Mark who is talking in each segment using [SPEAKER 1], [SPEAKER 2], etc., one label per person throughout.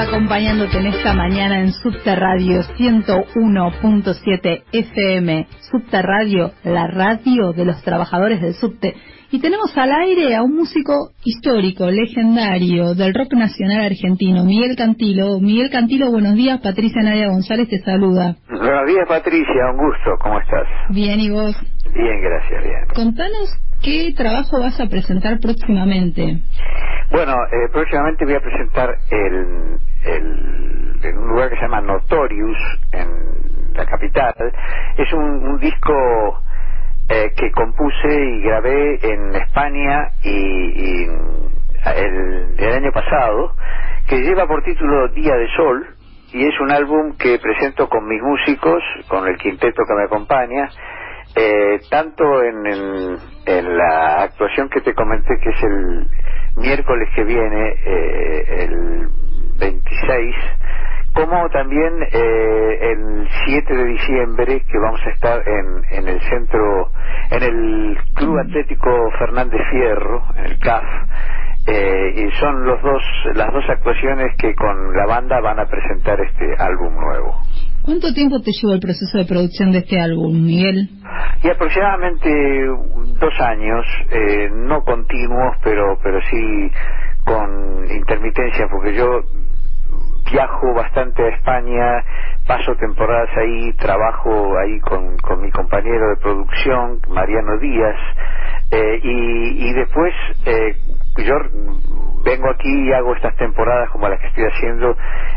[SPEAKER 1] Acompañándote en esta mañana en Subterradio 101.7 FM. Subterradio, la radio de los trabajadores del subte. Y tenemos al aire a un músico histórico, legendario, del rock nacional argentino, Miguel Cantilo. Miguel Cantilo, buenos días. Patricia Nadia González te saluda.
[SPEAKER 2] Buenos días, Patricia. Un gusto. ¿Cómo estás?
[SPEAKER 1] Bien, ¿y vos?
[SPEAKER 2] Bien, gracias. Bien.
[SPEAKER 1] Contanos qué trabajo vas a presentar próximamente.
[SPEAKER 2] Bueno, eh, próximamente voy a presentar el, el, en un lugar que se llama Notorious, en la capital. Es un, disco eh, que compuse y grabé en España y, el, año pasado, que lleva por título Día de Sol, y es un álbum que presento con mis músicos, con el quinteto que me acompaña, eh, tanto en, en, en, la actuación que te comenté, que es el miércoles que viene, eh, el 26, como también eh, el 7 de diciembre, que vamos a estar en, en el centro, en el Club Atlético Fernández Fierro, en el CAF, eh, y son los dos, las dos actuaciones que con la banda van a presentar este álbum nuevo.
[SPEAKER 1] ¿Cuánto tiempo te llevó el proceso de producción de este álbum, Miguel?
[SPEAKER 2] Y aproximadamente dos años, eh, no continuos, pero, pero sí con intermitencia, porque yo viajo bastante a España, paso temporadas ahí, trabajo ahí con, con mi compañero de producción, Mariano Díaz, eh, y, y después eh, yo vengo aquí y hago estas temporadas como las que estoy haciendo,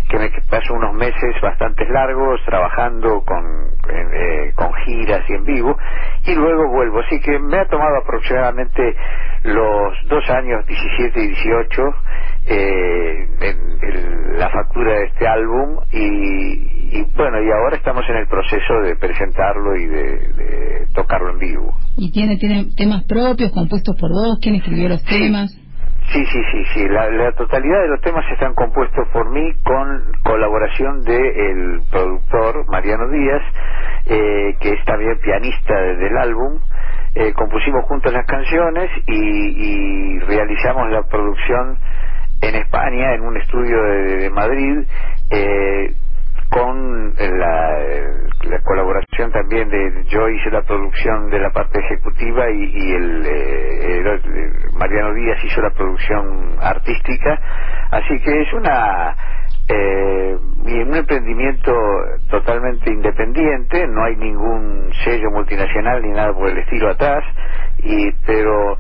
[SPEAKER 2] que me paso unos meses bastante largos trabajando con, eh, con giras y en vivo, y luego vuelvo. Así que me ha tomado aproximadamente los dos años 17 y 18 eh, en, en la factura de este álbum y, y, bueno, y ahora estamos en el proceso de presentarlo y de, de tocarlo en vivo.
[SPEAKER 1] ¿Y tiene, tiene temas propios compuestos por vos? ¿Quién escribió los
[SPEAKER 2] Sí.
[SPEAKER 1] temas?
[SPEAKER 2] Sí, sí, sí, sí. La, la totalidad de los temas están compuestos por mí con colaboración del productor Mariano Díaz, eh, que es también pianista de- del álbum. Eh, compusimos juntos las canciones y, y realizamos la producción en España, en un estudio de, de Madrid, eh, con la, la colaboración también de yo hice la producción de la parte ejecutiva y, y el, eh, el- Mariano Díaz hizo la producción artística. Así que es una eh, un emprendimiento totalmente independiente no hay ningún sello multinacional ni nada por el estilo atrás y pero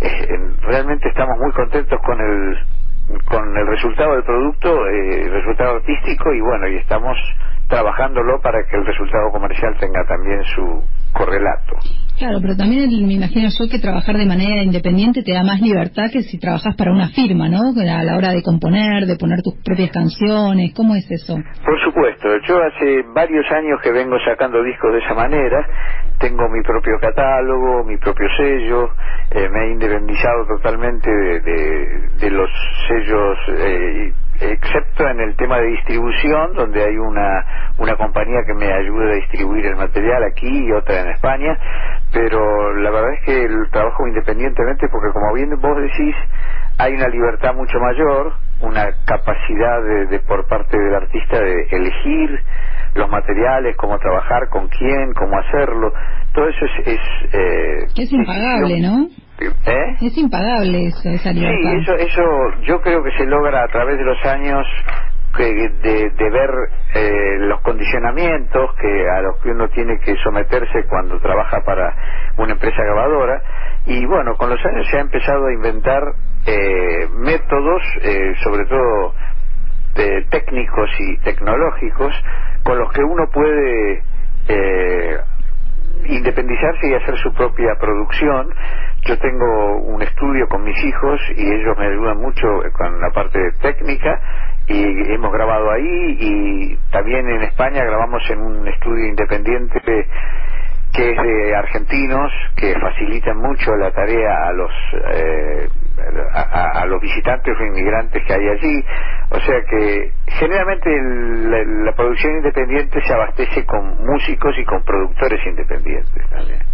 [SPEAKER 2] eh, realmente estamos muy contentos con el con el resultado del producto, eh, el resultado artístico y bueno, y estamos trabajándolo para que el resultado comercial tenga también su correlato.
[SPEAKER 1] Claro, pero también me imagino yo que trabajar de manera independiente te da más libertad que si trabajas para una firma, ¿no? A la hora de componer, de poner tus propias canciones, ¿cómo es eso?
[SPEAKER 2] Por supuesto, yo hace varios años que vengo sacando discos de esa manera, tengo mi propio catálogo, mi propio sello, eh, me he independizado totalmente de, de- de los sellos, eh, excepto en el tema de distribución, donde hay una, una compañía que me ayuda a distribuir el material aquí y otra en España, pero la verdad es que el trabajo independientemente, porque como bien vos decís, hay una libertad mucho mayor, una capacidad de, de por parte del artista de elegir los materiales, cómo trabajar, con quién, cómo hacerlo, todo eso es... Es, eh,
[SPEAKER 1] Es impagable, ¿no?
[SPEAKER 2] ¿Eh?
[SPEAKER 1] Es impagable eso, esa
[SPEAKER 2] Sí,
[SPEAKER 1] libertad.
[SPEAKER 2] eso, eso yo creo que se logra a través de los años que, de, de ver eh, los condicionamientos que a los que uno tiene que someterse cuando trabaja para una empresa grabadora y bueno, con los años se ha empezado a inventar eh, métodos, eh, sobre todo de técnicos y tecnológicos, con los que uno puede eh, independizarse y hacer su propia producción. Yo tengo un estudio con mis hijos y ellos me ayudan mucho con la parte técnica y hemos grabado ahí y también en España grabamos en un estudio independiente que es de argentinos que facilitan mucho la tarea a los eh, a, a, los visitantes o inmigrantes que hay allí. O sea que generalmente la, la, producción independiente se abastece con músicos y con productores independientes también